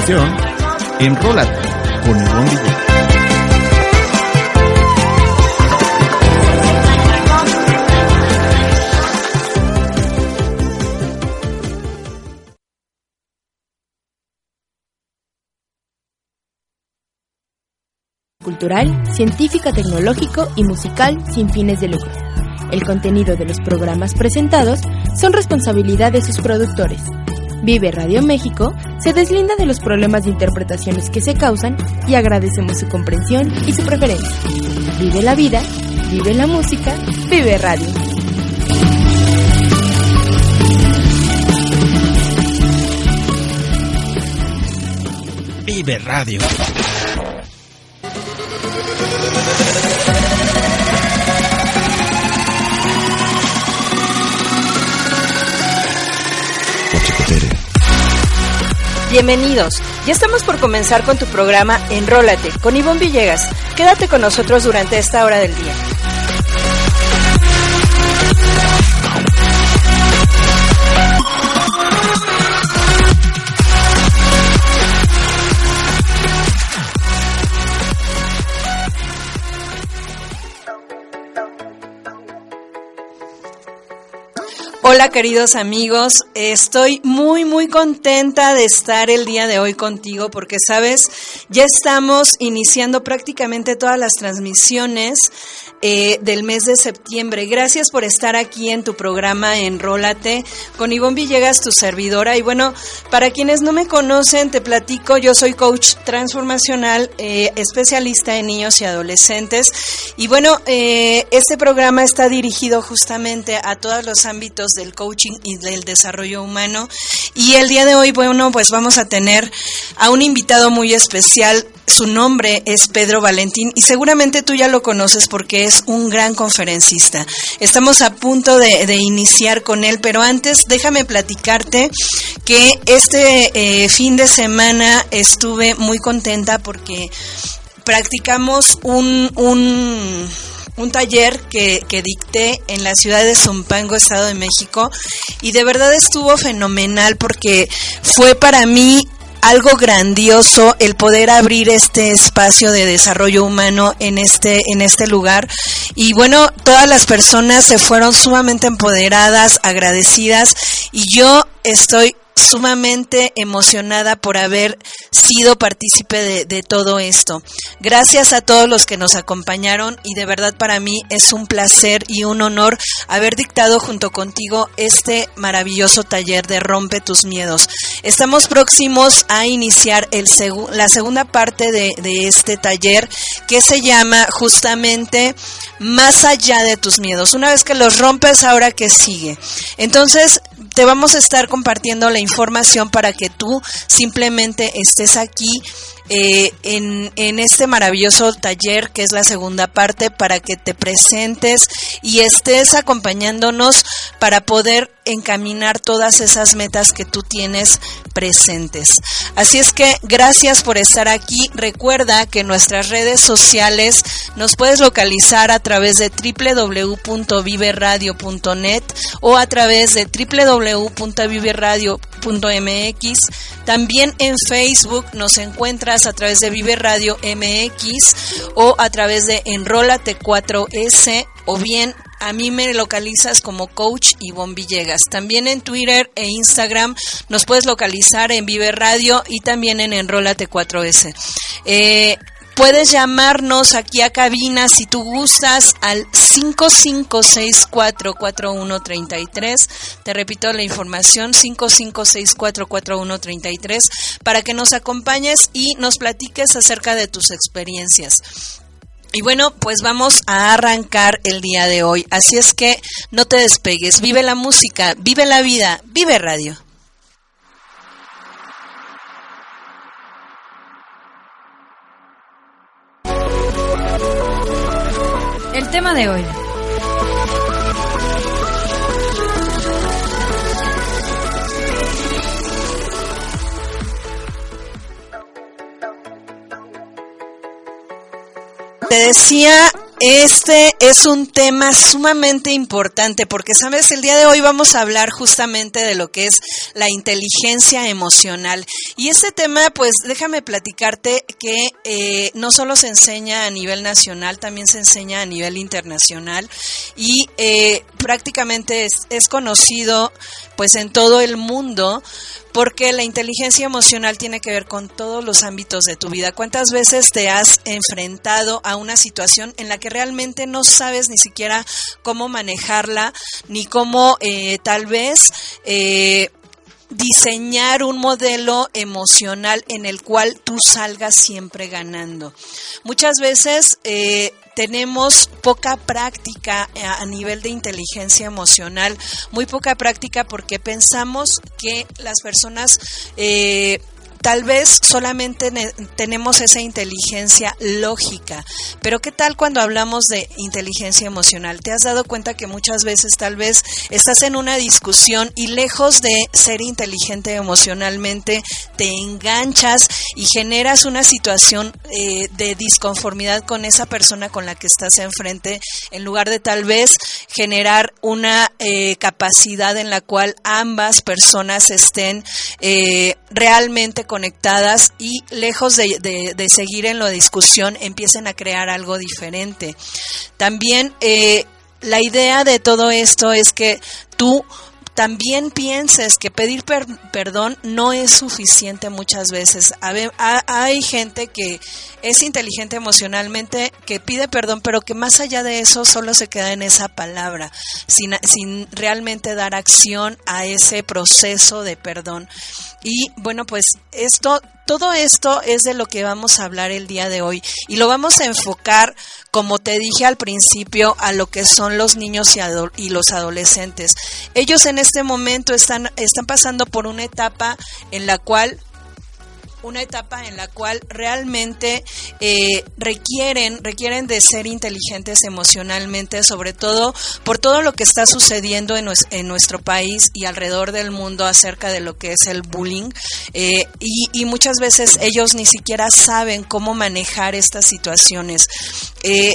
Continuación, Enrólate con Ivonne cultural, científica, tecnológico y musical sin fines de lucro. El contenido de los programas presentados son responsabilidad de sus productores. Vive Radio México se deslinda de los problemas de interpretaciones que se causan y agradecemos su comprensión y su preferencia. Vive la vida, vive la música, vive radio. Vive Radio. Bienvenidos. Ya estamos por comenzar con tu programa Enrólate con Ivonne Villegas. Quédate con nosotros durante esta hora del día. Hola queridos amigos, estoy muy muy contenta de estar el día de hoy contigo porque sabes, ya estamos iniciando prácticamente todas las transmisiones eh, del mes de septiembre. Gracias por estar aquí en tu programa Enrólate con Ivonne Villegas, tu servidora. Y bueno, para quienes no me conocen, te platico, yo soy coach transformacional, eh, especialista en niños y adolescentes. Y bueno, eh, este programa está dirigido justamente a todos los ámbitos del coaching y del desarrollo humano. Y el día de hoy, bueno, pues vamos a tener a un invitado muy especial. Su nombre es Pedro Valentín y seguramente tú ya lo conoces porque es un gran conferencista. Estamos a punto de, de iniciar con él, pero antes déjame platicarte que este eh, fin de semana estuve muy contenta porque practicamos un, un un taller que, que, dicté en la ciudad de Zumpango, Estado de México, y de verdad estuvo fenomenal porque fue para mí algo grandioso el poder abrir este espacio de desarrollo humano en este en este lugar. Y bueno todas las personas se fueron sumamente empoderadas agradecidas y yo estoy sumamente emocionada por haber sido partícipe de, todo esto. Gracias a todos los que nos acompañaron y de verdad para mí es un placer y un honor haber dictado junto contigo este maravilloso taller de Rompe tus miedos. Estamos próximos a iniciar el la segunda parte de, de este taller que se llama justamente Más allá de tus miedos. Una vez que los rompes, ahora que sigue. Entonces, te vamos a estar compartiendo la información para que tú simplemente estés aquí eh, en, este maravilloso taller que es la segunda parte para que te presentes y estés acompañándonos para poder encaminar todas esas metas que tú tienes presentes. Así es que gracias por estar aquí. Recuerda que nuestras redes sociales nos puedes localizar a través de www.viveradio.net o a través de También en Facebook nos encuentras a través de Vive Radio MX o a través de Enrólate 4S o bien a mí me localizas como coach Ivonne Villegas. También en Twitter e Instagram nos puedes localizar en Vive Radio y también en Enrólate 4S. Eh, Puedes llamarnos aquí a cabina si tú gustas al 55644133. Te repito la información 55644133 para que nos acompañes y nos platiques acerca de tus experiencias. Y bueno, pues vamos a arrancar el día de hoy. Así es que no te despegues. Vive la música, vive la vida, vive radio. De hoy. Te decía, este es un tema sumamente importante porque, sabes, el día de hoy vamos a hablar justamente de lo que es la inteligencia emocional. Y este tema, pues déjame platicarte que eh, no solo se enseña a nivel nacional, también se enseña a nivel internacional y eh, prácticamente es, es conocido pues en todo el mundo porque la inteligencia emocional tiene que ver con todos los ámbitos de tu vida. ¿Cuántas veces te has enfrentado a una situación en la que realmente no sabes ni siquiera cómo manejarla, ni cómo eh, tal vez... Eh, diseñar un modelo emocional en el cual tú salgas siempre ganando. Muchas veces eh, tenemos poca práctica a nivel de inteligencia emocional, muy poca práctica porque pensamos que las personas eh, tal vez solamente tenemos esa inteligencia lógica, pero ¿qué tal cuando hablamos de inteligencia emocional? ¿Te has dado cuenta que muchas veces tal vez estás en una discusión y lejos de ser inteligente emocionalmente, te enganchas y generas una situación eh, de disconformidad con esa persona con la que estás enfrente, en lugar de tal vez generar una eh, capacidad en la cual ambas personas estén eh, realmente conectadas y lejos de, seguir en la discusión empiecen a crear algo diferente. También eh, la idea de todo esto es que tú también pienses que pedir perdón no es suficiente muchas veces. Hay gente que es inteligente emocionalmente, que pide perdón, pero que más allá de eso solo se queda en esa palabra, sin, sin realmente dar acción a ese proceso de perdón. Y bueno, pues esto, todo esto es de lo que vamos a hablar el día de hoy y lo vamos a enfocar, como te dije al principio, a lo que son los niños y, los adolescentes. Ellos en este momento están, están pasando por una etapa en la cual una etapa en la cual realmente eh, requieren, requieren de ser inteligentes emocionalmente, sobre todo por todo lo que está sucediendo en, en nuestro país y alrededor del mundo acerca de lo que es el bullying. Eh, y, y, muchas veces ellos ni siquiera saben cómo manejar estas situaciones. Eh,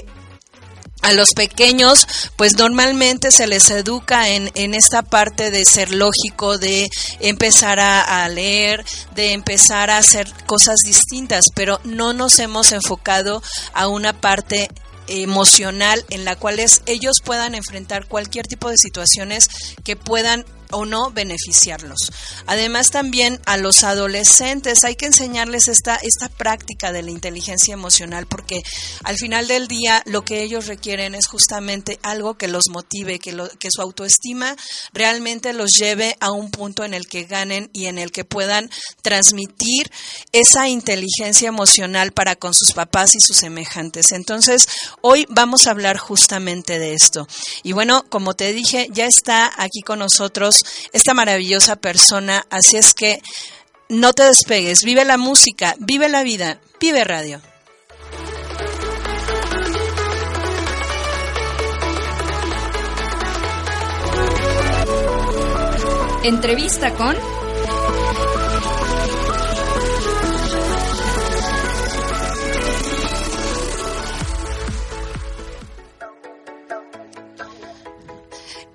a los pequeños, pues normalmente se les educa en, en esta parte de ser lógico, de empezar a, leer, de empezar a hacer cosas distintas, pero no nos hemos enfocado a una parte emocional en la cual ellos puedan enfrentar cualquier tipo de situaciones que puedan o no beneficiarlos. Además también a los adolescentes hay que enseñarles esta, esta práctica de la inteligencia emocional porque al final del día lo que ellos requieren es justamente algo que los motive, que, que su autoestima realmente los lleve a un punto en el que ganen y en el que puedan transmitir esa inteligencia emocional para con sus papás y sus semejantes. Entonces, hoy vamos a hablar justamente de esto. Y bueno, como te dije, ya está aquí con nosotros esta maravillosa persona. Así es que no te despegues, vive la música, vive la vida, vive radio. Entrevista con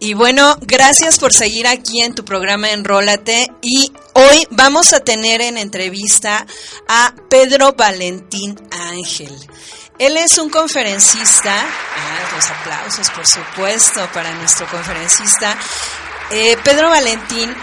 Y bueno, gracias por seguir aquí en tu programa Enrólate. Y hoy vamos a tener en entrevista a Pedro Valentín Ángel. Él es un conferencista, ah, los aplausos por supuesto para nuestro conferencista. Eh, Pedro Valentín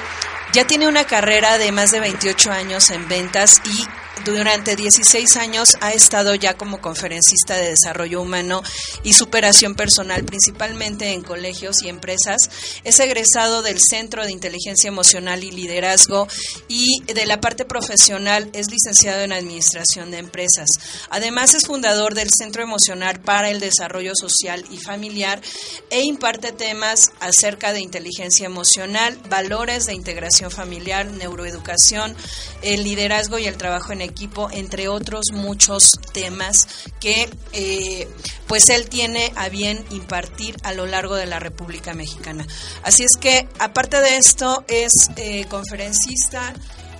ya tiene una carrera de más de 28 años en ventas y durante 16 años ha estado ya como conferencista de desarrollo humano y superación personal, principalmente en colegios y empresas. Es egresado del Centro de Inteligencia Emocional y Liderazgo y de la parte profesional es licenciado en Administración de Empresas. Además es fundador del Centro Emocional para el Desarrollo Social y Familiar e imparte temas acerca de inteligencia emocional, valores de integración familiar, neuroeducación, el liderazgo y el trabajo en equipo, entre otros muchos temas que eh, pues él tiene a bien impartir a lo largo de la República Mexicana. Así es que, aparte de esto, es eh, conferencista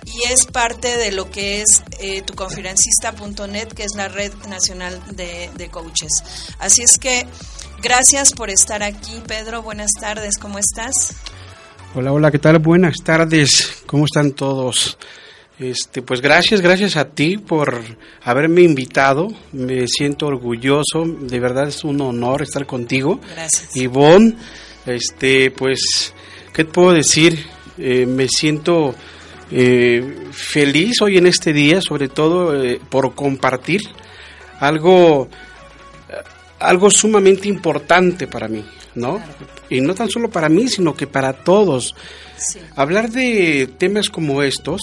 y es parte de lo que es eh, tuconferencista.net, que es la red nacional de coaches. Así es que gracias por estar aquí, Pedro. Buenas tardes, ¿cómo estás? Hola, hola, ¿qué tal? Buenas tardes, ¿cómo están todos? Este, pues gracias, gracias a ti por haberme invitado. Me siento orgulloso, de verdad es un honor estar contigo. Gracias. Ivonne, este, pues, ¿qué te puedo decir? Eh, me siento eh, feliz hoy en este día, sobre todo eh, por compartir algo, algo sumamente importante para mí, ¿no? Y no tan solo para mí, sino que para todos. Sí. Hablar de temas como estos,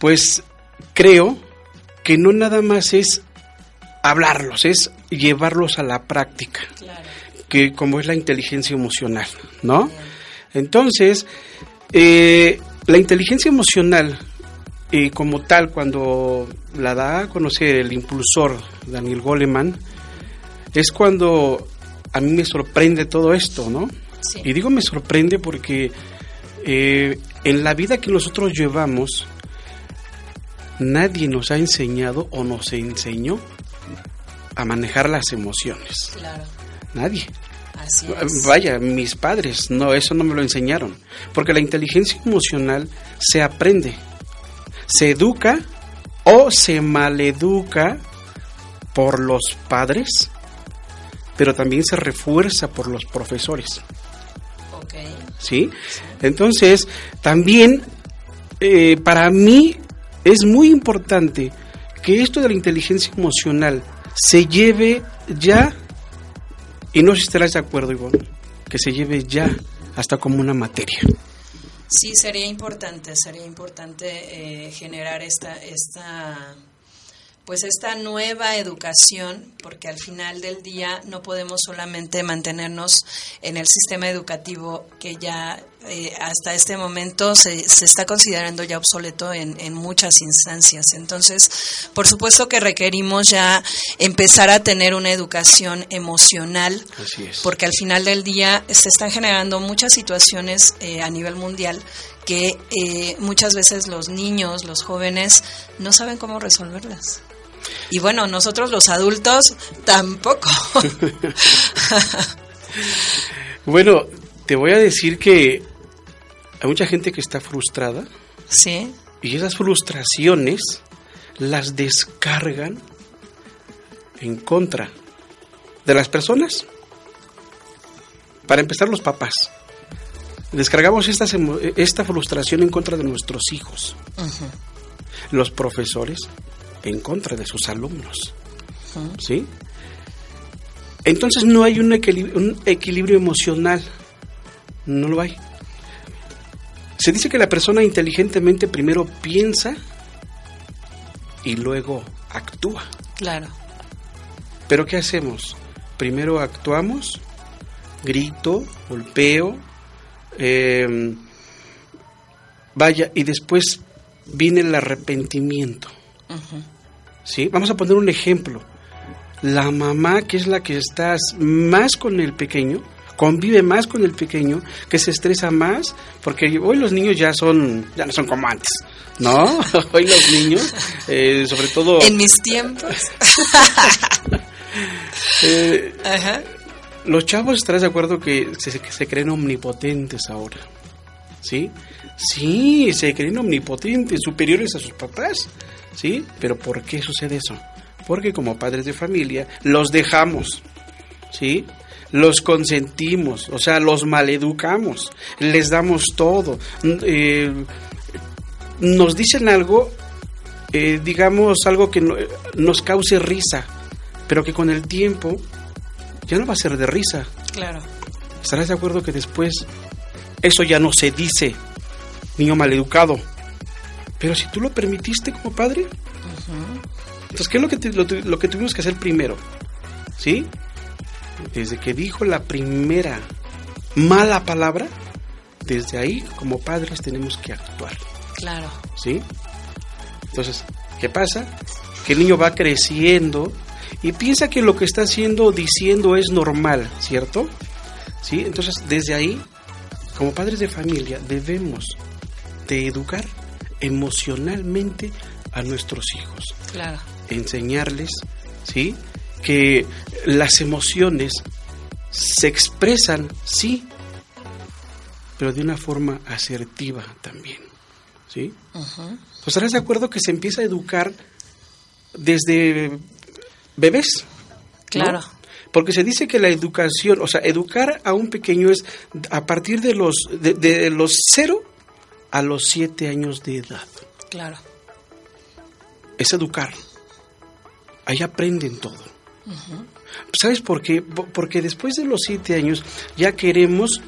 pues creo que no nada más es hablarlos, es llevarlos a la práctica, Claro. que como es la inteligencia emocional, ¿no? Entonces, eh, la inteligencia emocional, eh, como tal, cuando la da a conocer el impulsor Daniel Goleman, es cuando a mí me sorprende todo esto, ¿no? Sí. Y digo me sorprende porque eh, en la vida que nosotros llevamos, nadie nos ha enseñado o nos enseñó a manejar las emociones. Claro. Nadie. Así es. Vaya, mis padres, no, eso no me lo enseñaron. Porque la inteligencia emocional se aprende, se educa o se maleduca por los padres, pero también se refuerza por los profesores. Ok. ¿sí? Entonces, también eh, para mí es muy importante que esto de la inteligencia emocional se lleve ya, y no sé si estarás de acuerdo, Ivonne, que se lleve ya hasta como una materia. Sí, sería importante, sería importante eh, generar esta, esta, pues esta nueva educación, porque al final del día no podemos solamente mantenernos en el sistema educativo que ya eh, hasta este momento se, se está considerando ya obsoleto en, en muchas instancias. Entonces, por supuesto que requerimos ya empezar a tener una educación emocional Así es. porque al final del día se están generando muchas situaciones eh, a nivel mundial que eh, muchas veces los niños, los jóvenes, no saben cómo resolverlas. Y bueno, nosotros los adultos tampoco. Bueno, te voy a decir que hay mucha gente que está frustrada sí, y esas frustraciones las descargan en contra de las personas. Para empezar, los papás. Descargamos estas esta frustración en contra de nuestros hijos. Los profesores en contra de sus alumnos. ¿Sí? Entonces no hay un equilibrio, un equilibrio emocional. No lo hay. Se dice que la persona inteligentemente primero piensa y luego actúa. claro. Pero ¿qué hacemos? Primero actuamos, grito, golpeo, eh, vaya, y después viene el arrepentimiento. ¿Sí? Vamos a poner un ejemplo. La mamá, que es la que está más con el pequeño, convive más con el pequeño, que se estresa más, porque hoy los niños ya son, ya no son como antes, ¿no? hoy los niños, eh, sobre todo... En mis tiempos. eh, Ajá. los chavos estarás de acuerdo que se, que se creen omnipotentes ahora. ¿Sí? Sí, se creen omnipotentes, superiores a sus papás. ¿Sí? Pero ¿por qué sucede eso? Porque como padres de familia los dejamos. ¿Sí? Los consentimos, o sea, los maleducamos, les damos todo. Eh, nos dicen algo eh, digamos, algo que no- nos cause risa, pero que con el tiempo ya no va a ser de risa. Claro. ¿Estarás de acuerdo que después eso ya no se dice, niño maleducado? Pero si tú lo permitiste como padre, entonces, ¿qué es lo que, te- lo, tu- lo que tuvimos que hacer primero? ¿Sí? Desde que dijo la primera mala palabra, desde ahí como padres tenemos que actuar. Claro. ¿sí? Entonces, ¿qué pasa? Que el niño va creciendo y piensa que lo que está haciendo o diciendo es normal, ¿cierto? ¿Sí? Entonces, desde ahí, como padres de familia, debemos de educar emocionalmente a nuestros hijos, Claro. enseñarles, ¿sí? Que las emociones se expresan, sí, pero de una forma asertiva también, ¿sí? Ujú. Pues estarás de acuerdo que se empieza a educar desde bebés. ¿no? Claro. Porque se dice que la educación, o sea, educar a un pequeño es a partir de los de, de los 0 a los 7 años de edad. Claro. Es educar. Ahí aprenden todo. ¿Sabes por qué? Po- Porque después de los 7 años ya queremos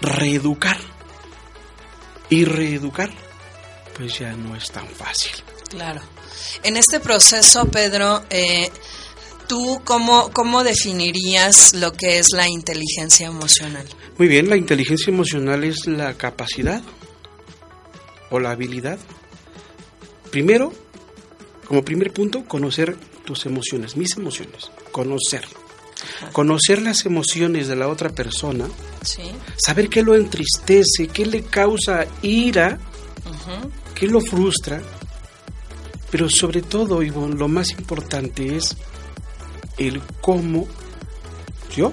reeducar. Y reeducar, pues ya no es tan fácil. Claro. En este proceso, Pedro, eh, ¿tú cómo, cómo definirías lo que es la inteligencia emocional? Muy bien, la inteligencia emocional es la capacidad o la habilidad. Primero, como primer punto, conocer tus emociones, mis emociones, conocer. Conocer las emociones de la otra persona, Sí. saber qué lo entristece, qué le causa ira, qué lo frustra. Pero sobre todo, Ivonne, lo más importante es el cómo yo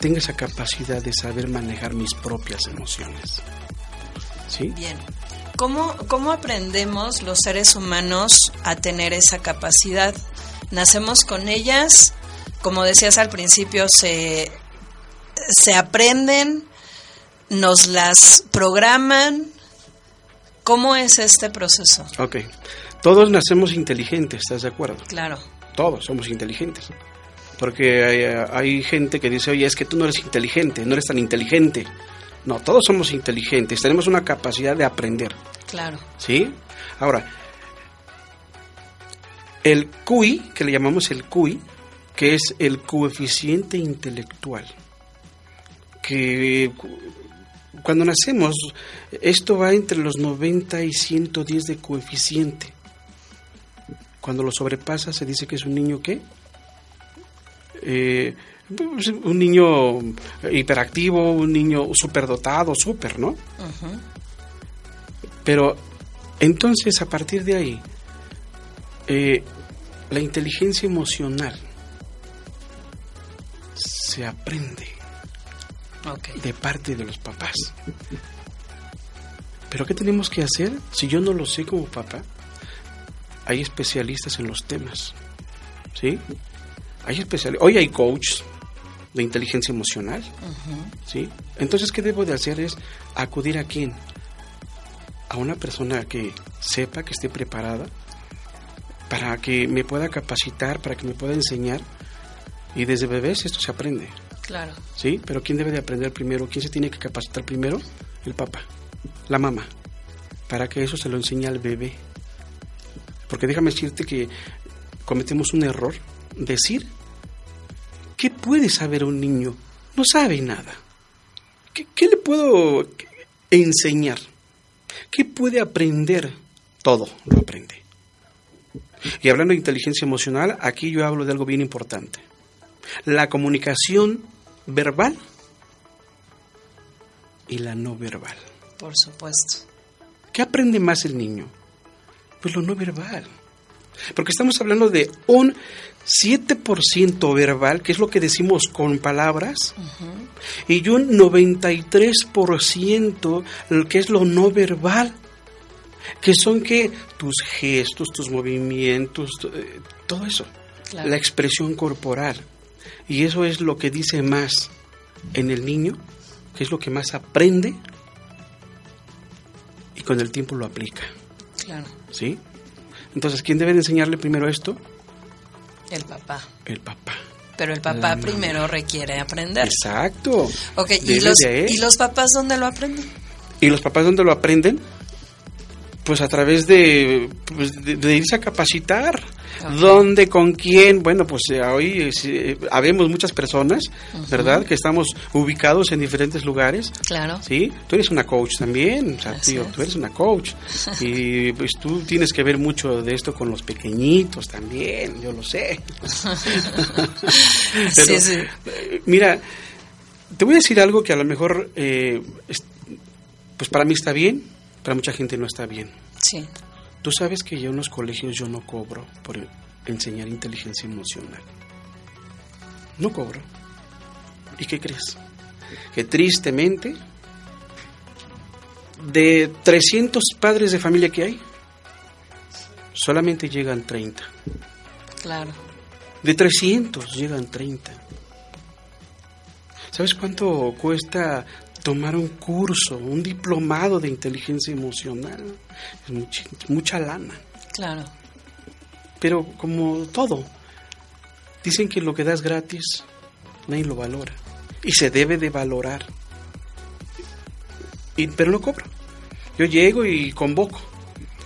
tenga esa capacidad de saber manejar mis propias emociones. ¿Sí? Bien. ¿Cómo, ¿Cómo aprendemos los seres humanos a tener esa capacidad? ¿Nacemos con ellas? Como decías al principio, se, se aprenden, nos las programan. ¿Cómo es este proceso? Ok. Todos nacemos inteligentes, ¿estás de acuerdo? Claro, Todos somos inteligentes. Porque hay, hay gente que dice, oye, es que tú no eres inteligente, no eres tan inteligente. No, todos somos inteligentes, tenemos una capacidad de aprender. claro. ¿Sí? Ahora, el QI, que le llamamos el QI, que es el coeficiente intelectual, que cu- cuando nacemos, esto va entre los 90 y 110 de coeficiente. Cuando lo sobrepasa, se dice que es un niño que eh, un niño hiperactivo, un niño superdotado, súper, ¿no? Pero entonces a partir de ahí, eh, la inteligencia emocional se aprende de parte de los papás. Pero ¿qué tenemos que hacer? Si yo no lo sé como papá, hay especialistas en los temas. ¿Sí? Hay especialistas. Hoy hay coaches de inteligencia emocional. ¿Sí? Entonces, ¿qué debo de hacer? Es acudir a quién? A una persona que sepa, que esté preparada, para que me pueda capacitar, para que me pueda enseñar. Y desde bebés esto se aprende. Claro. ¿Sí? Pero ¿quién debe de aprender primero? ¿Quién se tiene que capacitar primero? El papá, la mamá, para que eso se lo enseñe al bebé. Porque déjame decirte que cometemos un error, decir, ¿qué puede saber un niño? No sabe nada. ¿Qué, qué le puedo enseñar? ¿Qué puede aprender? Todo lo aprende. Y hablando de inteligencia emocional, aquí yo hablo de algo bien importante la comunicación verbal y la no verbal. Por supuesto. ¿Qué aprende más el niño? Pues lo no verbal. Porque estamos hablando de un 7% verbal, que es lo que decimos con palabras, y un 93% el que es lo no verbal, que son que tus gestos, tus movimientos, eh, todo eso, Claro. la expresión corporal. Y eso es lo que dice más en el niño, que es lo que más aprende y con el tiempo lo aplica. Claro. ¿Sí? Entonces, ¿quién debe de enseñarle primero esto? El papá. El papá. Pero el papá primero requiere aprender. Exacto. Ok, ¿y los, ¿y los papás dónde lo aprenden? ¿Y los papás dónde lo aprenden? Pues a través de, pues, de, de irse a capacitar. ¿Dónde? ¿Con quién? Bueno, pues eh, hoy eh, eh, habemos muchas personas, ¿verdad? Que estamos ubicados en diferentes lugares. Claro. ¿Sí? Tú eres una coach también, o sea, tío, tú eres una coach. Y pues tú tienes que ver mucho de esto con los pequeñitos también, yo lo sé. Sí, sí. Mira, te voy a decir algo que a lo mejor, eh, es- pues para mí está bien, para mucha gente no está bien. Sí. Tú sabes que yo en los colegios yo no cobro por enseñar inteligencia emocional. No cobro. ¿Y qué crees? Que tristemente, de 300 padres de familia que hay, solamente llegan 30. Claro. De 300 llegan 30. ¿Sabes cuánto cuesta tomar un curso, un diplomado de inteligencia emocional? Es mucha, mucha lana. Claro. Pero como todo, dicen que lo que das gratis, nadie lo valora. Y se debe de valorar. Y, pero no cobro. Yo llego y convoco.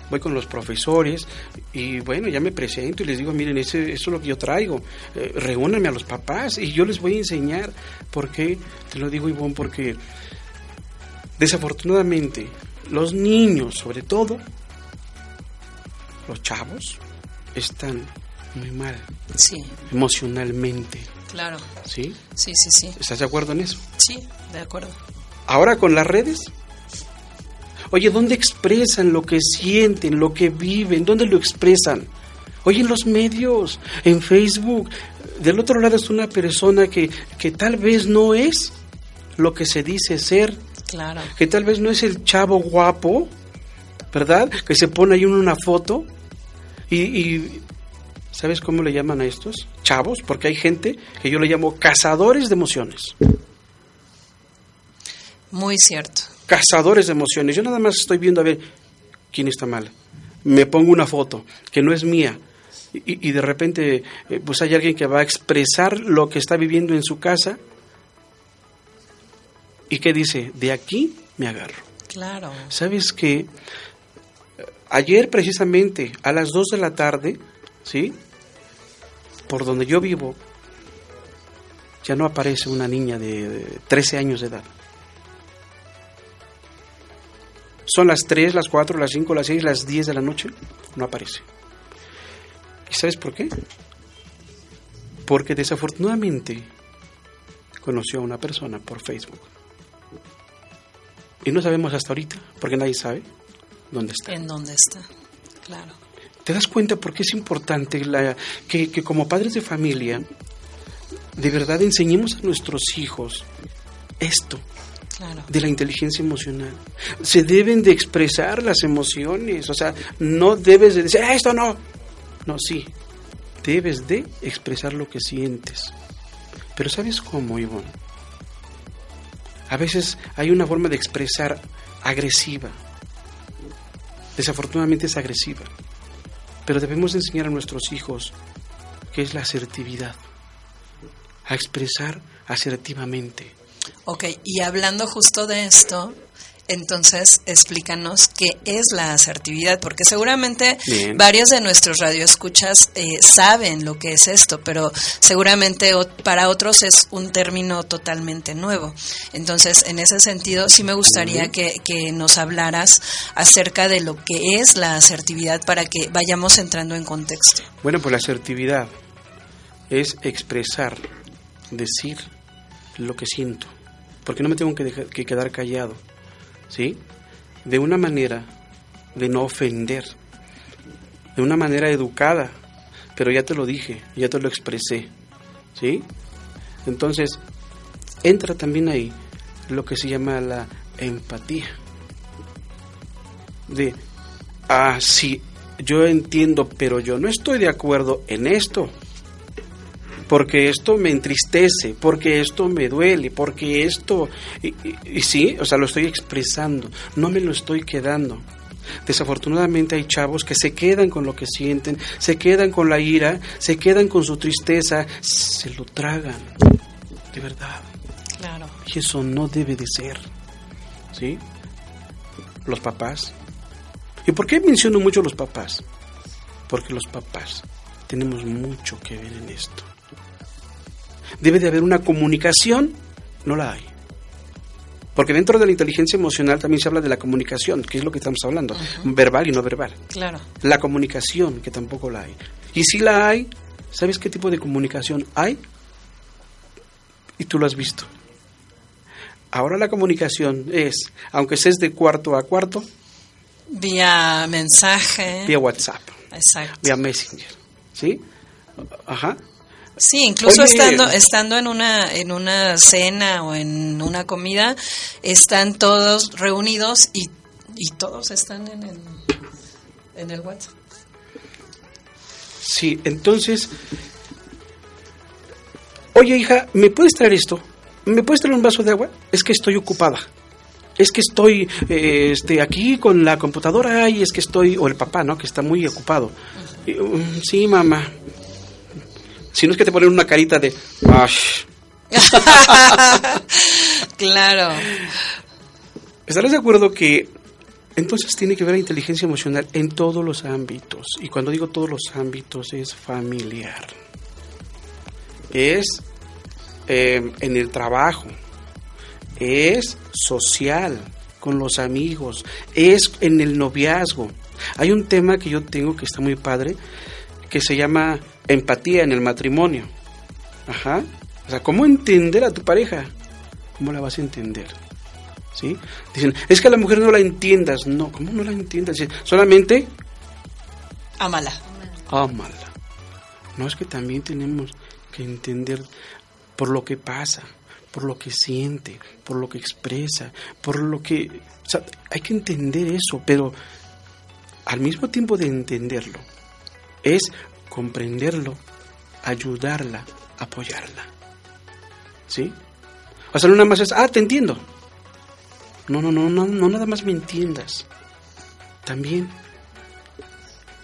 Voy con los profesores y bueno, ya me presento y les digo, miren, ese, eso es lo que yo traigo. Eh, reúnanme a los papás y yo les voy a enseñar. ¿Por qué? Te lo digo, Ivonne, porque desafortunadamente los niños, sobre todo, los chavos, están muy mal Sí, emocionalmente. claro. ¿Sí? Sí, sí, sí. ¿Estás de acuerdo en eso? Sí, de acuerdo. Ahora con las redes. Oye, ¿dónde expresan lo que sienten, lo que viven? ¿Dónde lo expresan? Oye, en los medios, en Facebook. Del otro lado es una persona que, que tal vez no es lo que se dice ser, Claro. que tal vez no es el chavo guapo, ¿verdad? Que se pone ahí en una foto y, y ¿sabes cómo le llaman a estos? Chavos, porque hay gente que yo le llamo cazadores de emociones. Muy cierto. cazadores de emociones. Yo nada más estoy viendo a ver quién está mal. Me pongo una foto que no es mía y, y de repente eh, pues hay alguien que va a expresar lo que está viviendo en su casa y que dice, de aquí me agarro. Claro. ¿Sabes qué? Ayer precisamente a las 2 de la tarde, ¿sí? Por donde yo vivo, ya no aparece una niña de, de 13 años de edad. Son las 3, las 4, las 5, las 6, las 10 de la noche, no aparece. ¿Y sabes por qué? Porque desafortunadamente conoció a una persona por Facebook. Y no sabemos hasta ahorita, porque nadie sabe dónde está. ¿En dónde está? Claro. ¿Te das cuenta por qué es importante la, que, que como padres de familia de verdad enseñemos a nuestros hijos esto Claro. de la inteligencia emocional? Se deben de expresar las emociones, o sea, no debes de decir, "Ah, esto no. No, sí, debes de expresar lo que sientes. Pero ¿sabes cómo, Ivonne? A veces hay una forma de expresar agresiva. Desafortunadamente es agresiva. Pero debemos enseñar a nuestros hijos qué es la asertividad. A expresar asertivamente. Ok, y hablando justo de esto, entonces explícanos qué es la asertividad, porque seguramente Bien. varios de nuestros radioescuchas eh, saben lo que es esto, pero seguramente para otros es un término totalmente nuevo. Entonces, en ese sentido, sí me gustaría que, que nos hablaras acerca de lo que es la asertividad para que vayamos entrando en contexto. Bueno, pues la asertividad es expresar, decir lo que siento, porque no me tengo que, dejar- que quedar callado, ¿sí? De una manera de no ofender, de una manera educada, pero ya te lo dije, ya te lo expresé, ¿sí? Entonces, entra también ahí lo que se llama la empatía, de, ah, sí, yo entiendo, pero yo no estoy de acuerdo en esto. Porque esto me entristece, porque esto me duele, porque esto... Y, y- y sí, o sea, lo estoy expresando, no me lo estoy quedando. Desafortunadamente hay chavos que se quedan con lo que sienten, se quedan con la ira, se quedan con su tristeza, se lo tragan, de verdad. Claro. Y eso no debe de ser. ¿Sí? Los papás. ¿Y por qué menciono mucho los papás? Porque los papás tenemos mucho que ver en esto. Debe de haber una comunicación, no la hay. Porque dentro de la inteligencia emocional también se habla de la comunicación, que es lo que estamos hablando, verbal y no verbal. Claro. La comunicación, que tampoco la hay. Y si la hay, ¿sabes qué tipo de comunicación hay? Y tú lo has visto. Ahora la comunicación es, aunque seas de cuarto a cuarto, Vía mensaje. vía WhatsApp, Exacto. vía Messenger. ¿Sí? Ajá. Sí, incluso Oye. estando estando en una en una cena o en una comida están todos reunidos y, y todos están en el en el WhatsApp. Sí, entonces. Oye, hija, ¿me puedes traer esto? ¿Me puedes traer un vaso de agua? Es que estoy ocupada. Es que estoy eh, este, aquí con la computadora y es que estoy. O el papá, ¿no? Que está muy ocupado. Y, um, sí, mamá. Si no es que te ponen una carita de. "Ash". claro. ¿Estarás de acuerdo que entonces tiene que ver la inteligencia emocional en todos los ámbitos? Y cuando digo todos los ámbitos es familiar. Es eh, en el trabajo. Es social, con los amigos. Es en el noviazgo. Hay un tema que yo tengo que está muy padre, que se llama empatía en el matrimonio. Ajá. O sea, ¿cómo entender a tu pareja? ¿Cómo la vas a entender? ¿Sí? Dicen, es que a la mujer no la entiendas. No, ¿cómo no la entiendas? Solamente Amala. ámala. No es que también tenemos que entender por lo que pasa, por lo que siente, por lo que expresa, por lo que... O sea, hay que entender eso, pero al mismo tiempo de entenderlo, es comprenderlo, ayudarla, apoyarla. ¿Sí? O sea, no nada más es, ah, te entiendo. No, no, no, no, no nada más me entiendas. También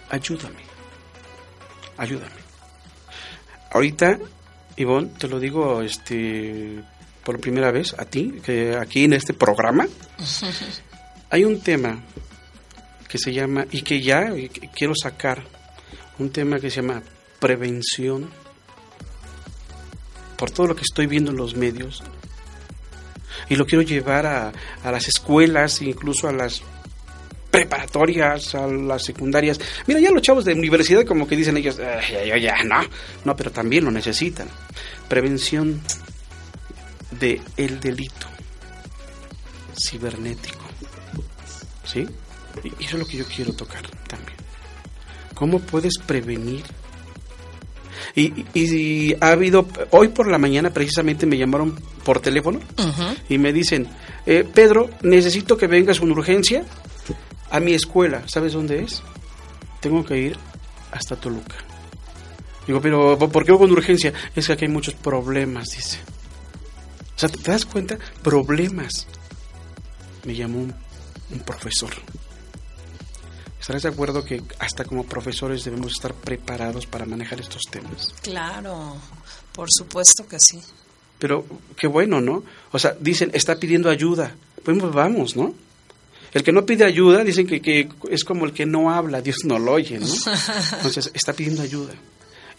ayúdame. Ayúdame. Ahorita, Ivonne, te lo digo este por primera vez a ti, que aquí en este programa hay un tema que se llama, y que ya quiero sacar, un tema que se llama prevención, por todo lo que estoy viendo en los medios, y lo quiero llevar a, a las escuelas, incluso a las preparatorias, a las secundarias. Mira, ya los chavos de universidad como que dicen ellos, "Ay, ya, ya, no, no, pero también lo necesitan. Prevención de el delito cibernético. ¿Sí? Y eso es lo que yo quiero tocar también. ¿Cómo puedes prevenir? Y, y- ha habido, hoy por la mañana precisamente me llamaron por teléfono y me dicen, eh, Pedro, necesito que vengas con urgencia a mi escuela. ¿Sabes dónde es? Tengo que ir hasta Toluca. Digo, pero ¿por qué con urgencia? Es que aquí hay muchos problemas, dice. O sea, ¿te das cuenta? Problemas. Me llamó un, un profesor. ¿Estarás de acuerdo que hasta como profesores debemos estar preparados para manejar estos temas? Claro. Por supuesto que sí. Pero qué bueno, ¿no? O sea, dicen, está pidiendo ayuda. Pues vamos, ¿no? El que no pide ayuda, dicen que, que es como el que no habla, Dios no lo oye, ¿no? Entonces, está pidiendo ayuda.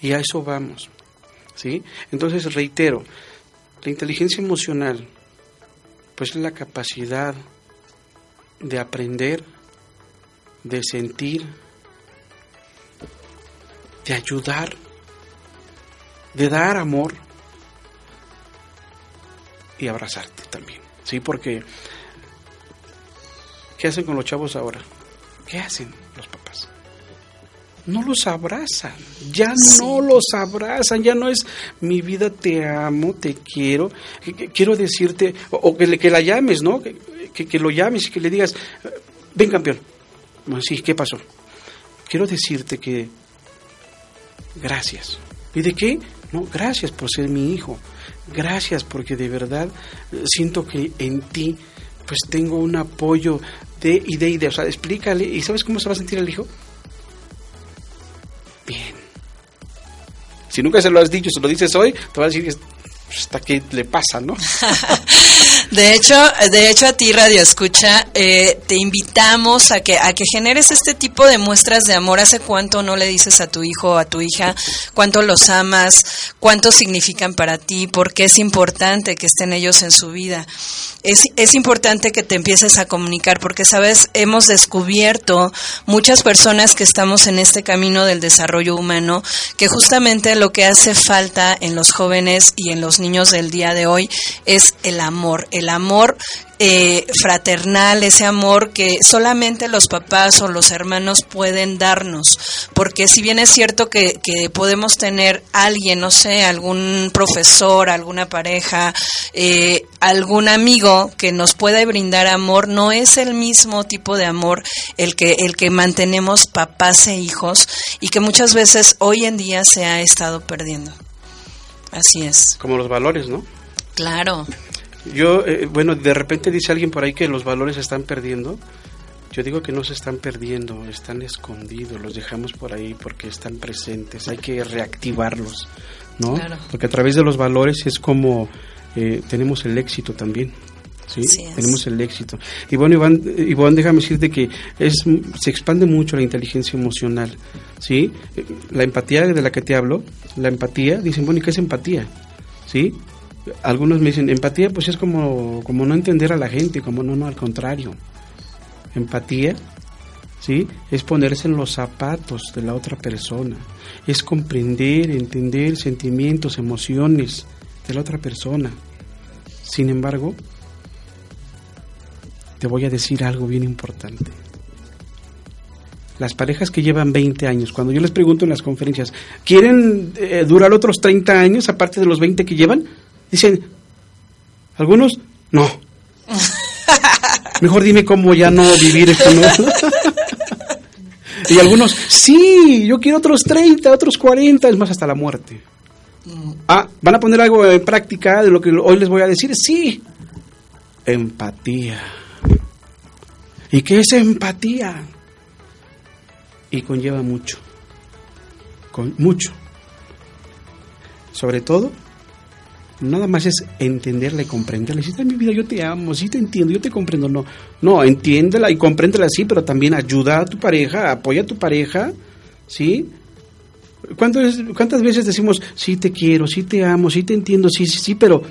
Y a eso vamos, ¿sí? Entonces, reitero, la inteligencia emocional, pues es la capacidad de aprender, de sentir, de ayudar, de dar amor y abrazarte también. Sí, porque ¿qué hacen con los chavos ahora? ¿Qué hacen los papás? No los abrazan, ya no los abrazan, ya no es mi vida, te amo, te quiero, que- que quiero decirte, o, o que, le- que la llames, ¿no? Que, que- que lo llames y que le digas, ven campeón. Bueno, sí, ¿qué pasó? Quiero decirte que gracias. ¿Y de qué? No, gracias por ser mi hijo. Gracias porque de verdad eh, siento que en ti pues tengo un apoyo de y y de. O sea, explícale. ¿Y sabes cómo se va a sentir el hijo? Bien. Si nunca se lo has dicho, se lo dices hoy, te va a decir pues, hasta qué le pasa, ¿no? De hecho, de hecho a ti Radio Escucha eh, te invitamos a que a que generes este tipo de muestras de amor. ¿Hace cuánto no le dices a tu hijo o a tu hija cuánto los amas, cuánto significan para ti, por qué es importante que estén ellos en su vida? Es, es importante que te empieces a comunicar porque, sabes, hemos descubierto muchas personas que estamos en este camino del desarrollo humano que justamente lo que hace falta en los jóvenes y en los niños del día de hoy es el amor, el amor eh, fraternal, ese amor que solamente los papás o los hermanos pueden darnos. Porque si bien es cierto que, que podemos tener alguien, no sé, algún profesor, alguna pareja, eh, algún amigo que nos pueda brindar amor, no es el mismo tipo de amor el que, el que mantenemos papás e hijos y que muchas veces hoy en día se ha estado perdiendo. Así es. Como los valores, ¿no? Claro. Yo, eh, bueno, de repente dice alguien por ahí que los valores se están perdiendo. Yo digo que no se están perdiendo, están escondidos, los dejamos por ahí porque están presentes, hay que reactivarlos, ¿no? Claro. Porque a través de los valores es como eh, tenemos el éxito también. ¿sí? Tenemos el éxito. Y bueno, Iván, eh, Iván, déjame decirte que es, se expande mucho la inteligencia emocional, ¿sí? Eh, La empatía de la que te hablo, la empatía, dicen, bueno, ¿y qué es empatía? ¿Sí? Algunos me dicen, empatía pues es como, como no entender a la gente, como no, no, al contrario. Empatía, ¿sí? Es ponerse en los zapatos de la otra persona, es comprender, entender sentimientos, emociones de la otra persona. Sin embargo, te voy a decir algo bien importante. Las parejas que llevan 20 años, cuando yo les pregunto en las conferencias, ¿quieren eh, durar otros 30 años aparte de los 20 que llevan? Dicen, algunos, no. Mejor dime cómo ya no vivir esto, ¿no? y algunos, sí, yo quiero otros 30, otros 40, es más, hasta la muerte. Ah, ¿van a poner algo en práctica de lo que hoy les voy a decir? Sí. Empatía. ¿Y qué es empatía? Y conlleva mucho. Con mucho. Sobre todo, nada más es entenderla y comprenderla. Si está en mi vida, yo te amo, sí te entiendo, yo te comprendo. No, no, entiéndela y compréndela sí, pero también ayuda a tu pareja, apoya a tu pareja, ¿sí? ¿Cuántas, ¿Cuántas veces decimos, sí te quiero, sí te amo, sí te entiendo, sí, sí, sí, pero...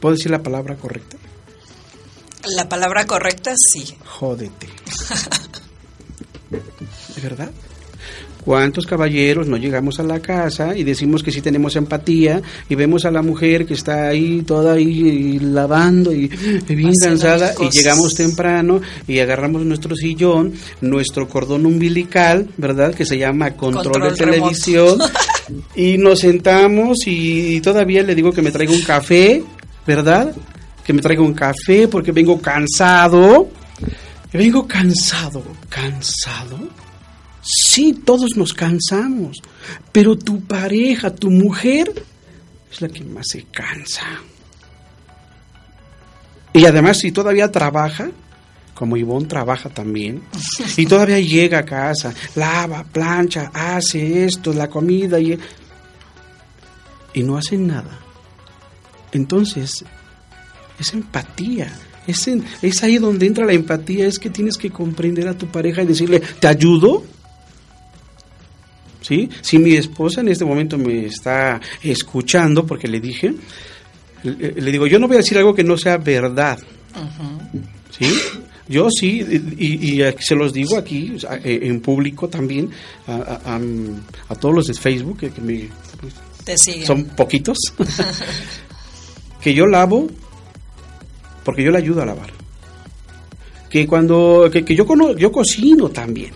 ¿Puedo decir la palabra correcta? La palabra correcta, sí. Jódete. ¿De verdad? ¿Cuántos caballeros no llegamos a la casa y decimos que sí tenemos empatía y vemos a la mujer que está ahí toda ahí lavando y, y bien cansada y llegamos temprano y agarramos nuestro sillón, nuestro cordón umbilical, ¿verdad? Que se llama control, Control de remoto. televisión y nos sentamos y todavía le digo que me traiga un café, ¿verdad? Que me traiga un café porque vengo cansado. Vengo cansado, cansado. Sí, todos nos cansamos, pero tu pareja, tu mujer, es la que más se cansa. Y además, si todavía trabaja, como Ivonne trabaja también, y todavía llega a casa, lava, plancha, hace esto, la comida, y, y no hace nada. Entonces, es empatía. Es, en- es ahí donde entra la empatía, es que tienes que comprender a tu pareja y decirle, ¿te ayudo? ¿Sí? Si mi esposa en este momento me está escuchando, porque le dije, le, le digo, yo no voy a decir algo que no sea verdad. ¿Sí? Yo sí, y, se los digo aquí, eh, en público también, a, a- a- a todos los de Facebook, que, que me, Te son poquitos, que yo lavo porque yo le ayudo a lavar. Que cuando que, que yo cono- yo cocino también.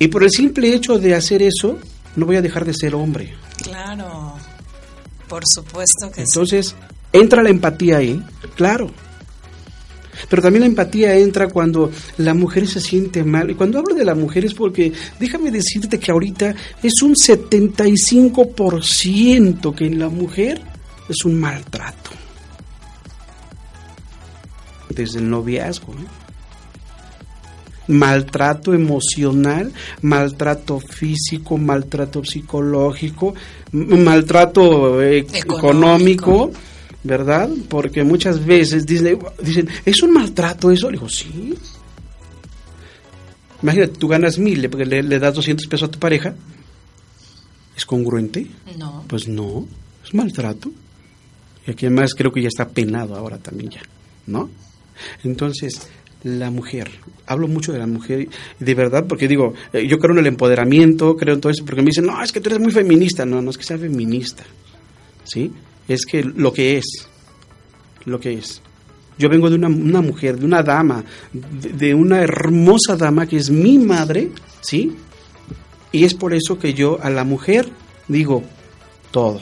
Y por el simple hecho de hacer eso, no voy a dejar de ser hombre. Claro. Por supuesto que sí. Entonces, entra la empatía ahí, claro. Pero también la empatía entra cuando la mujer se siente mal. Y cuando hablo de la mujer es porque, déjame decirte que ahorita es un 75% que en la mujer es un maltrato. desde el noviazgo. ¿eh? Maltrato emocional, maltrato físico, maltrato psicológico, maltrato eh, Económico. económico, ¿verdad? Porque muchas veces dicen, dicen, ¿es un maltrato eso? Le digo, sí. Imagínate, tú ganas mil, le, le- le das 200 pesos a tu pareja. ¿Es congruente? No. Pues no, es maltrato. Y aquí además creo que ya está penado ahora también ya, ¿no? Entonces, la mujer, hablo mucho de la mujer, de verdad, porque digo, eh, yo creo en el empoderamiento, creo en todo eso, porque me dicen, no, es que tú eres muy feminista. No, no es que sea feminista, ¿sí? Es que lo que es, lo que es. Yo vengo de una, una mujer, de una dama, de, de una hermosa dama que es mi madre, ¿sí? Y es por eso que yo a la mujer digo todo.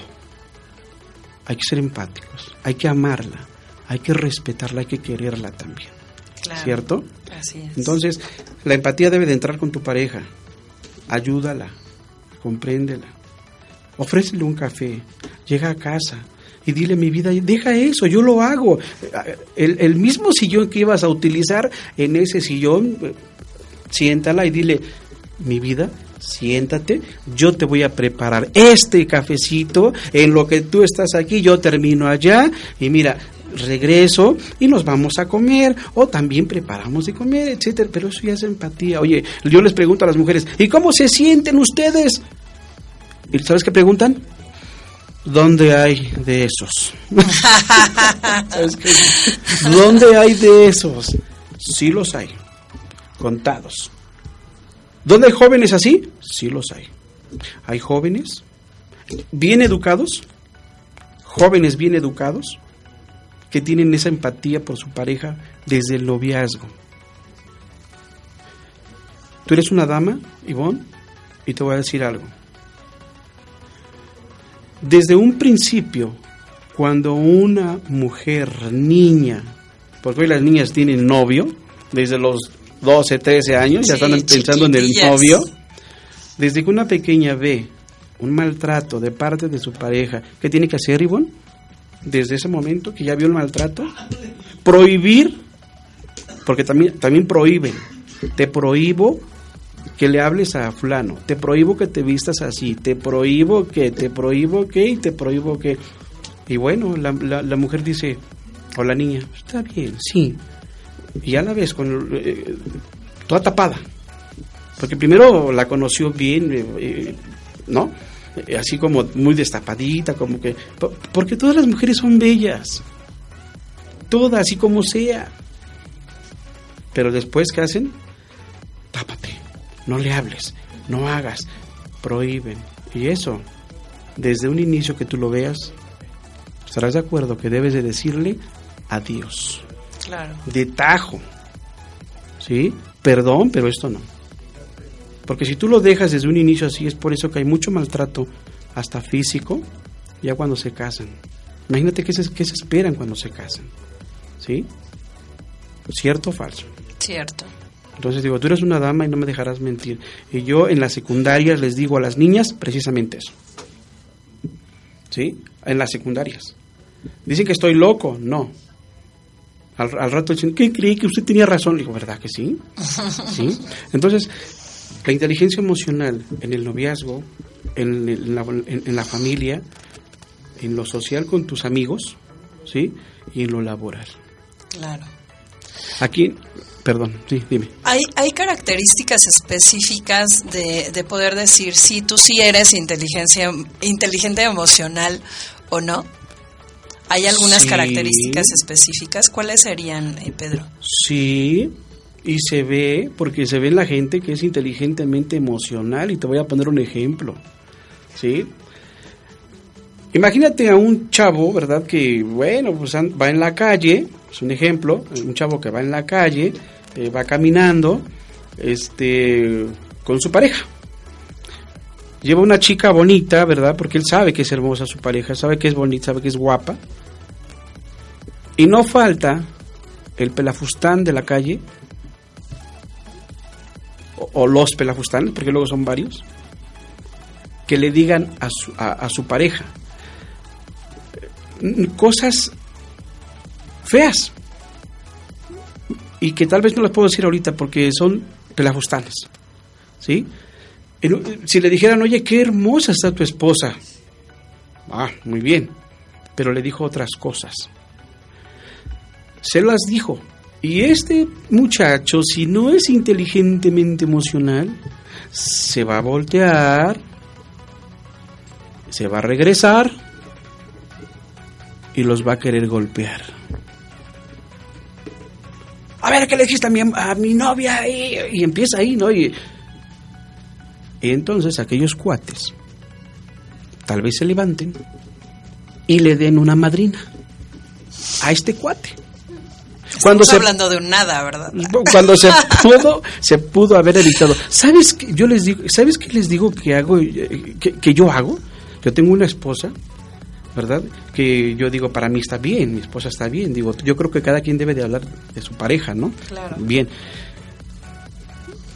Hay que ser empáticos, hay que amarla, hay que respetarla, hay que quererla también. Claro. ¿Cierto? Así es. Entonces, la empatía debe de entrar con tu pareja. Ayúdala, compréndela. Ofrécele un café, llega a casa y dile mi vida, deja eso, yo lo hago. El, el mismo sillón que ibas a utilizar, en ese sillón, siéntala y dile, mi vida, siéntate, yo te voy a preparar este cafecito, en lo que tú estás aquí, yo termino allá, y mira, regreso y nos vamos a comer, o también preparamos de comer, etcétera, pero eso ya es empatía. Oye, yo les pregunto a las mujeres, ¿y cómo se sienten ustedes? ¿Y sabes qué preguntan? ¿Dónde hay de esos? ¿Dónde hay de esos? Sí los hay, contados. ¿Dónde hay jóvenes así? Sí los hay. Hay jóvenes bien educados, jóvenes bien educados, que tienen esa empatía por su pareja desde el noviazgo. Tú eres una dama, Ivonne, y te voy a decir algo. Desde un principio, cuando una mujer, niña, porque hoy las niñas tienen novio, desde los 12, 13 años, ya están pensando en el novio, desde que una pequeña ve un maltrato de parte de su pareja, ¿qué tiene que hacer, Ivonne? Desde ese momento que ya vio el maltrato, prohibir, porque también, también prohíben, te prohíbo que le hables a fulano, te prohíbo que te vistas así, te prohíbo que, te prohíbo que, y te prohíbo que. Y bueno, la, la- la mujer dice, o la niña, está bien, sí. Y ya la ves con eh, toda tapada. Porque primero la conoció bien, eh, eh, ¿no? Así como muy destapadita, como que... po- Porque todas las mujeres son bellas. Todas, así como sea. Pero después, ¿qué hacen? Tápate, no le hables, no hagas, prohíben. Y eso, desde un inicio que tú lo veas, estarás de acuerdo que debes de decirle adiós Claro. de tajo. ¿Sí? Perdón, pero esto no. Porque si tú lo dejas desde un inicio así, es por eso que hay mucho maltrato, hasta físico, ya cuando se casan. Imagínate qué se, qué se esperan cuando se casan. ¿Sí? ¿Cierto o falso? Cierto. Entonces digo, tú eres una dama y no me dejarás mentir. Y yo en las secundarias les digo a las niñas precisamente eso. ¿Sí? En las secundarias. Dicen que estoy loco. No. Al, al rato dicen, ¿qué cree que usted tenía razón? Le digo, ¿verdad que sí? ¿Sí? Entonces, la inteligencia emocional en el noviazgo, en, el- en la, en- en la familia, en lo social con tus amigos, ¿sí? Y en lo laboral. Claro. Aquí, perdón, sí, dime. ¿Hay, hay características específicas de, de poder decir si tú sí eres inteligencia, inteligente emocional o no? ¿Hay algunas Sí. características específicas? ¿Cuáles serían, eh, Pedro? Sí, y se ve, porque se ve en la gente que es inteligentemente emocional, y te voy a poner un ejemplo, ¿sí? Imagínate a un chavo, ¿verdad? Que, bueno, pues va en la calle, es un ejemplo, un chavo que va en la calle, eh, va caminando, este, con su pareja. Lleva una chica bonita, ¿verdad? Porque él sabe que es hermosa su pareja, sabe que es bonita, sabe que es guapa. Y no falta el pelafustán de la calle, o, los pelafustanes, porque luego son varios, que le digan a su, a su pareja eh, cosas feas. y que tal vez no las puedo decir ahorita porque son pelafustanes. ¿Sí? Si le dijeran, oye, qué hermosa está tu esposa. Ah, muy bien. Pero le dijo otras cosas. Se las dijo. Y este muchacho, si no es inteligentemente emocional, se va a voltear, se va a regresar y los va a querer golpear. A ver, ¿qué le dijiste a mi, a mi novia? Y, y empieza ahí, ¿no? Y entonces aquellos cuates tal vez se levanten y le den una madrina a este cuate. Cuando Estamos se, hablando de un nada, ¿verdad? cuando se pudo, se pudo haber evitado. ¿Sabes qué? Yo les digo, ¿sabes qué les digo que hago, eh, que, que yo hago? Yo tengo una esposa, ¿verdad? Que yo digo, para mí está bien, mi esposa está bien. Digo, yo creo que cada quien debe de hablar de su pareja, ¿no? Claro. Bien.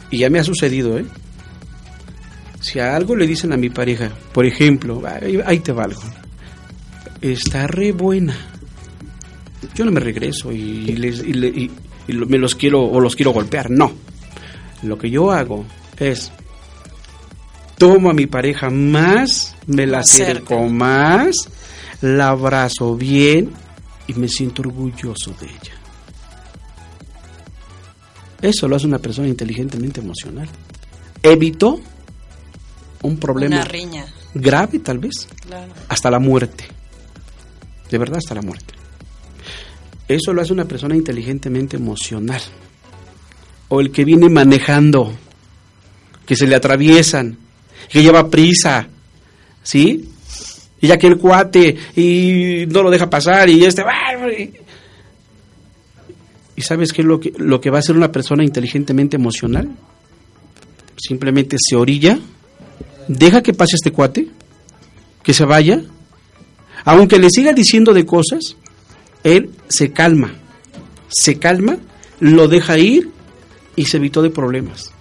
Y ya me ha sucedido, ¿eh? Si a algo le dicen a mi pareja, por ejemplo, ahí, te valgo, está re buena. Yo no me regreso y, les, y le- y- y lo- me los quiero o los quiero golpear, no. Lo que yo hago es tomo a mi pareja más, me la cerca. acerco más, la abrazo bien y me siento orgulloso de ella. Eso lo hace una persona inteligentemente emocional. Evitó un problema Una riña. grave tal vez, Claro. hasta la muerte. De verdad, hasta la muerte. Eso lo hace una persona inteligentemente emocional. O el que viene manejando, que se le atraviesan, que lleva prisa, ¿sí? Y ya que el cuate y no lo deja pasar y este... y- ¿Y sabes qué es lo que, lo que va a hacer una persona inteligentemente emocional? Simplemente se orilla, deja que pase este cuate, que se vaya, aunque le siga diciendo de cosas, él se calma, se calma, lo deja ir y se evitó de problemas.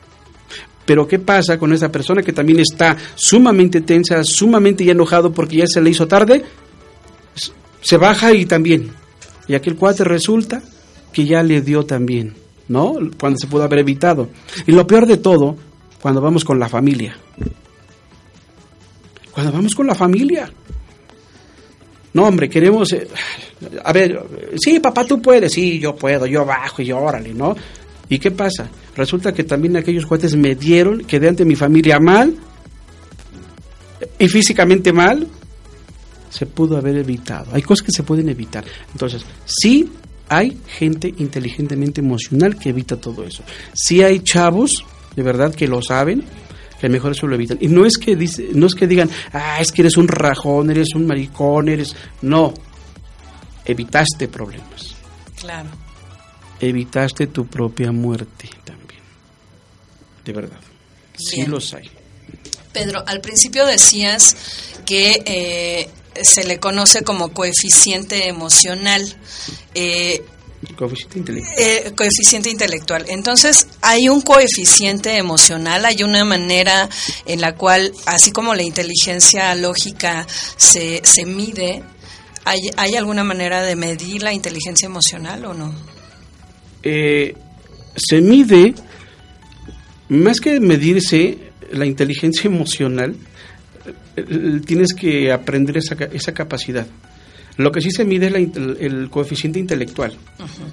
Pero ¿qué pasa con esa persona que también está sumamente tensa, sumamente ya enojado porque ya se le hizo tarde? Se baja y también. Y aquel cuate resulta que ya le dio también, ¿no? Cuando se pudo haber evitado. Y lo peor de todo, cuando vamos con la familia. Cuando vamos con la familia. No, hombre, queremos... eh, a ver, sí, papá, tú puedes, sí, yo puedo, yo bajo y yo órale, ¿no? ¿Y qué pasa? Resulta que también aquellos cuates me dieron, quedé ante mi familia mal y físicamente mal, se pudo haber evitado. Hay cosas que se pueden evitar. Entonces, sí hay gente inteligentemente emocional que evita todo eso. Sí hay chavos, de verdad, que lo saben, que mejor eso lo evitan. Y no es que dice, no es que digan, ah, es que eres un rajón, eres un maricón, eres. No. Evitaste problemas. Claro. Evitaste tu propia muerte también. De verdad. Sí Bien. los hay. Pedro, al principio decías que eh, se le conoce como coeficiente emocional. Eh, Coeficiente intelectual. eh, coeficiente intelectual. Entonces, hay un coeficiente emocional, hay una manera en la cual, así como la inteligencia lógica se, se mide, ¿hay, ¿hay alguna manera de medir la inteligencia emocional o no? eh, se mide, más que medirse la inteligencia emocional, eh, tienes que aprender esa, esa capacidad. Lo que sí se mide es la inte- el coeficiente intelectual.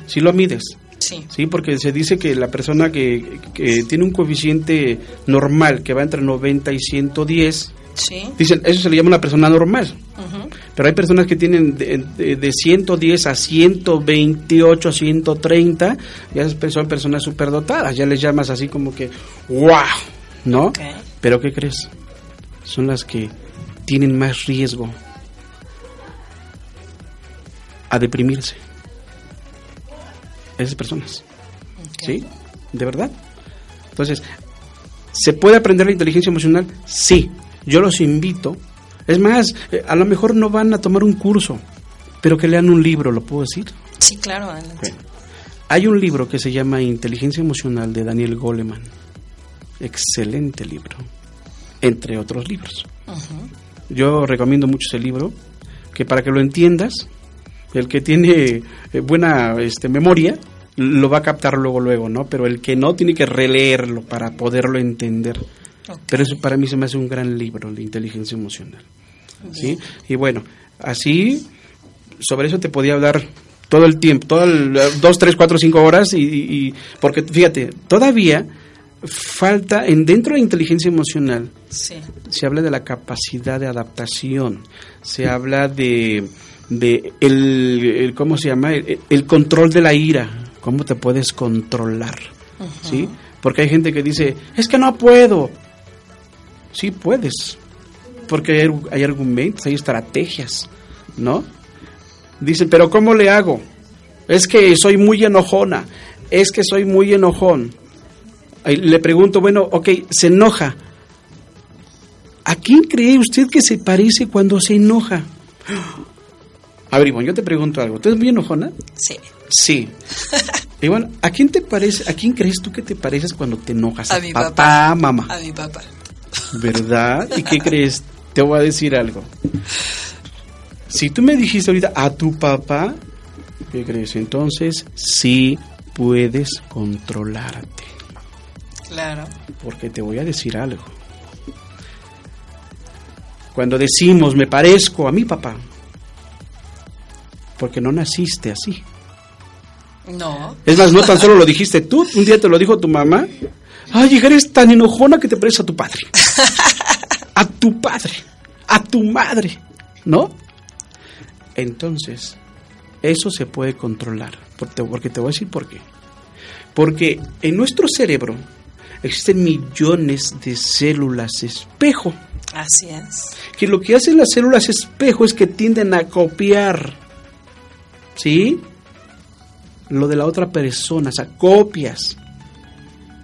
Si lo mides, Sí. ¿sí? Porque se dice que la persona que, que tiene un coeficiente normal que va entre 90 y 110, Sí. dicen, eso se le llama una persona normal. Ujú. Pero hay personas que tienen de, de- de 110 a 128, a 130, ya son personas superdotadas, ya les llamas así como que, wow, ¿no? Ok. Pero ¿qué crees? Son las que tienen más riesgo a deprimirse. Esas personas. ¿Sí? ¿De verdad? Entonces, ¿se puede aprender la inteligencia emocional? Sí. Yo los invito. Es más, eh, a lo mejor no van a tomar un curso, pero que lean un libro, ¿lo puedo decir? Sí, claro, adelante. Hay un libro que se llama Inteligencia Emocional de Daniel Goleman. Excelente libro, entre otros libros. Yo recomiendo mucho ese libro, que para que lo entiendas, el que tiene eh, buena este, memoria lo va a captar luego, luego, ¿no? Pero el que no tiene que releerlo para poderlo entender. Pero eso para mí se me hace un gran libro, de inteligencia emocional. ¿Sí? Y bueno, así, sobre eso te podía hablar todo el tiempo, todo el, dos, tres, cuatro, cinco horas, y, y- y- porque fíjate, todavía falta, en dentro de inteligencia emocional, Sí. se habla de la capacidad de adaptación, se habla de, de el, el- ¿cómo se llama? El, el control de la ira, cómo te puedes controlar, ¿sí? Porque hay gente que dice, es que no puedo. Sí puedes, porque hay, hay argumentos, hay estrategias, ¿no? Dicen, pero ¿cómo le hago? Es que soy muy enojona, es que soy muy enojón. Le pregunto, bueno, ok, se enoja, ¿A quién cree usted que se parece cuando se enoja? A ver, Ivonne, yo te pregunto algo. ¿Tú eres muy enojona? Sí. Sí. Ivonne, ¿a quién te parece, a quién crees tú que te pareces cuando te enojas? A mi papá, papá. mamá. A mi papá. ¿Verdad? ¿Y qué crees? Te voy a decir algo. Si tú me dijiste ahorita a tu papá, ¿qué crees? Entonces sí puedes controlarte. Claro. Porque te voy a decir algo. Cuando decimos me parezco a mi papá, porque no naciste así. No. Es más, no tan solo lo dijiste tú, un día te lo dijo tu mamá. Ay, eres tan enojona que te pareces a tu padre. A tu padre, a tu madre, ¿no? Entonces, eso se puede controlar, porque porque te voy a decir por qué. Porque en nuestro cerebro existen millones de células espejo, Así es. que lo que hacen las células espejo es que tienden a copiar, ¿sí? Lo de la otra persona, o sea, copias,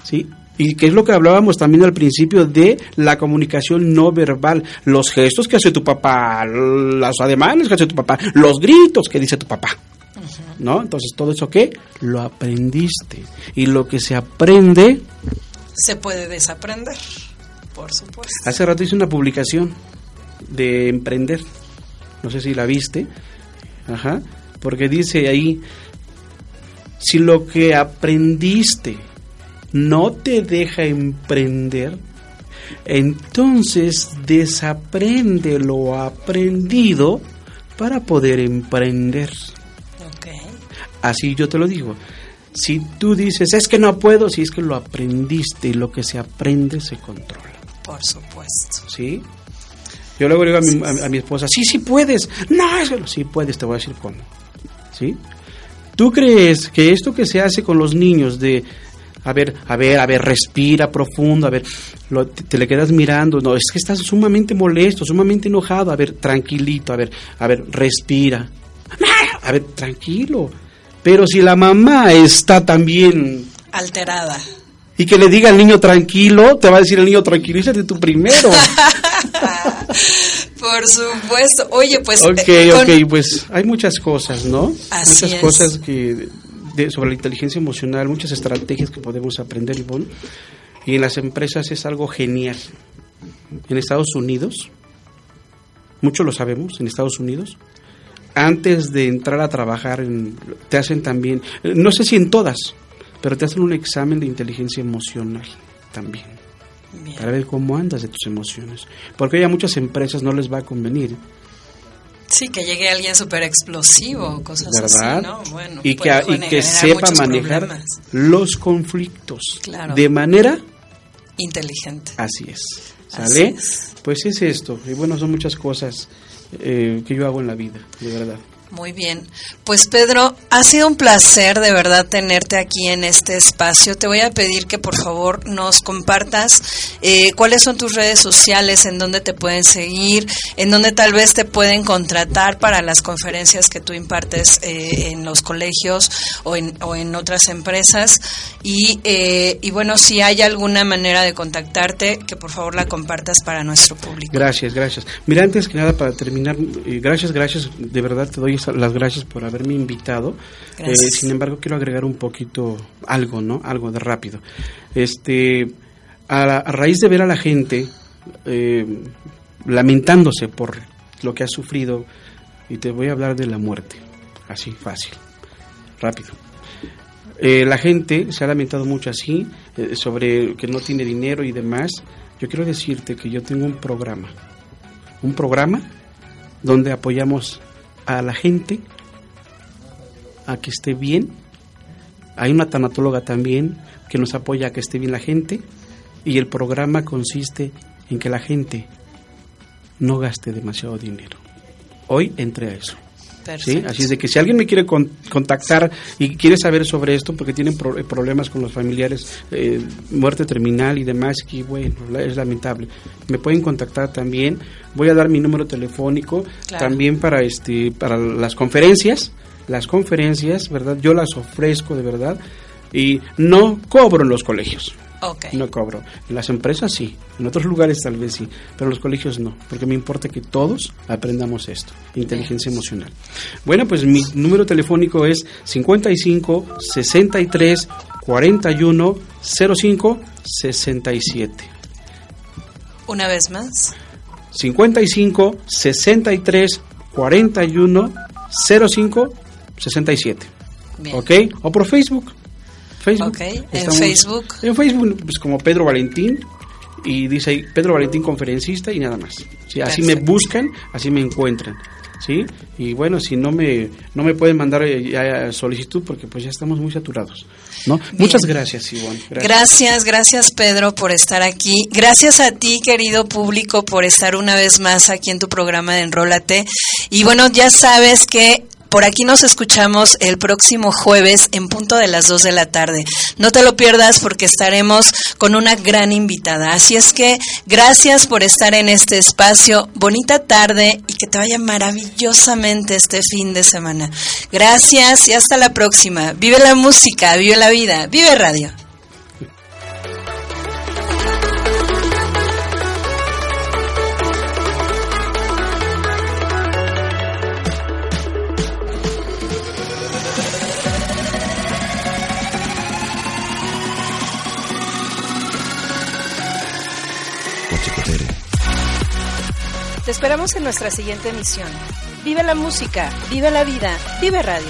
¿sí? Y que es lo que hablábamos también al principio de la comunicación no verbal, los gestos que hace tu papá, los ademanes que hace tu papá, los gritos que dice tu papá, ¿no? Entonces todo eso que lo aprendiste y lo que se aprende Se puede desaprender. Por supuesto. Hace rato hice una publicación de emprender. No sé si la viste. Ajá. Porque dice ahí, si lo que aprendiste no te deja emprender, entonces desaprende lo aprendido para poder emprender. Ok. Así yo te lo digo. Si tú dices, es que no puedo, si es que lo aprendiste y lo que se aprende se controla. Por supuesto. ¿sí? Yo luego digo a mi, a- a mi esposa, sí, sí puedes. No, es que no, sí puedes, te voy a decir cómo. ¿Sí? ¿Tú crees que esto que se hace con los niños de, a ver, a ver, a ver, respira profundo, a ver, lo- te, te le quedas mirando, no, es que estás sumamente molesto, sumamente enojado, a ver, tranquilito, a ver, a ver, respira. A ver, tranquilo. Pero si la mamá está también Alterada. y que le diga al niño tranquilo, te va a decir el niño tranquilízate tú primero. Por supuesto. Oye, pues. Ok, eh, con- ok, pues hay muchas cosas, ¿no? Así muchas es. cosas que de- sobre la inteligencia emocional, muchas estrategias que podemos aprender, Ivonne. Y en las empresas es algo genial. En Estados Unidos, muchos lo sabemos, en Estados Unidos, antes de entrar a trabajar, en- te hacen también, eh, no sé si en todas, pero te hacen un examen de inteligencia emocional también Bien. para ver cómo andas de tus emociones. Porque hoy a muchas empresas no les va a convenir, Sí, que llegue alguien súper explosivo, cosas ¿verdad? así, ¿no? Bueno, y que, y que sepa manejar problemas. los conflictos Claro. de manera Inteligente. así es. Así ¿Sale? es. Pues es esto. Y bueno, son muchas cosas eh, que yo hago en la vida, de verdad. Muy bien. Pues Pedro, ha sido un placer de verdad tenerte aquí en este espacio. Te voy a pedir que por favor nos compartas eh, cuáles son tus redes sociales, en dónde te pueden seguir, en dónde tal vez te pueden contratar para las conferencias que tú impartes eh, en los colegios o en, o en otras empresas. Y, eh, y bueno, si hay alguna manera de contactarte, que por favor la compartas para nuestro público. Gracias, gracias. Mira, antes que nada, para terminar, eh, gracias, gracias, de verdad te doy las gracias por haberme invitado. Eh, sin embargo, quiero agregar un poquito algo, ¿no? Algo de rápido. Este, a, la- a raíz de ver a la gente eh, lamentándose por lo que ha sufrido, y te voy a hablar de la muerte, así, fácil, rápido. Eh, la gente se ha lamentado mucho así, sobre que no tiene dinero y demás. Yo quiero decirte que yo tengo un programa, un programa donde apoyamos a la gente a que esté bien. Hay una tanatóloga también que nos apoya a que esté bien la gente y el programa consiste en que la gente no gaste demasiado dinero. Hoy entré a eso. ¿Sí? Así es de que si alguien me quiere contactar y quiere saber sobre esto, porque tienen problemas con los familiares, eh, muerte terminal y demás, que bueno, es lamentable, me pueden contactar también. Voy a dar mi número telefónico también para, este, para las conferencias. Las conferencias, ¿verdad? Yo las ofrezco de verdad y no cobro en los colegios. No cobro. En las empresas sí, en otros lugares tal vez sí, pero en los colegios no, porque me importa que todos aprendamos esto, inteligencia emocional. Bueno, pues mi número telefónico es 55 63 41 05 67. Una vez más. 55 63 41 05 67. ¿Ok? O por Facebook. Facebook. en Facebook. En Facebook, pues como Pedro Valentín, y dice ahí Pedro Valentín conferencista y nada más. ¿sí? Así me buscan, así me encuentran. ¿sí? Y bueno, si no me no me pueden mandar eh, ya solicitud porque pues ya estamos muy saturados, ¿no? Muchas gracias, Ivonne. Gracias. gracias, gracias Pedro por estar aquí. Gracias a ti, querido público, por estar una vez más aquí en tu programa de Enrólate. Y bueno, ya sabes que por aquí nos escuchamos el próximo jueves en punto de las 2 de la tarde. No te lo pierdas porque estaremos con una gran invitada. Así es que gracias por estar en este espacio. Bonita tarde y que te vaya maravillosamente este fin de semana. Gracias y hasta la próxima. Vive la música, vive la vida, vive radio. Te esperamos en nuestra siguiente emisión. Vive la música, vive la vida, vive radio.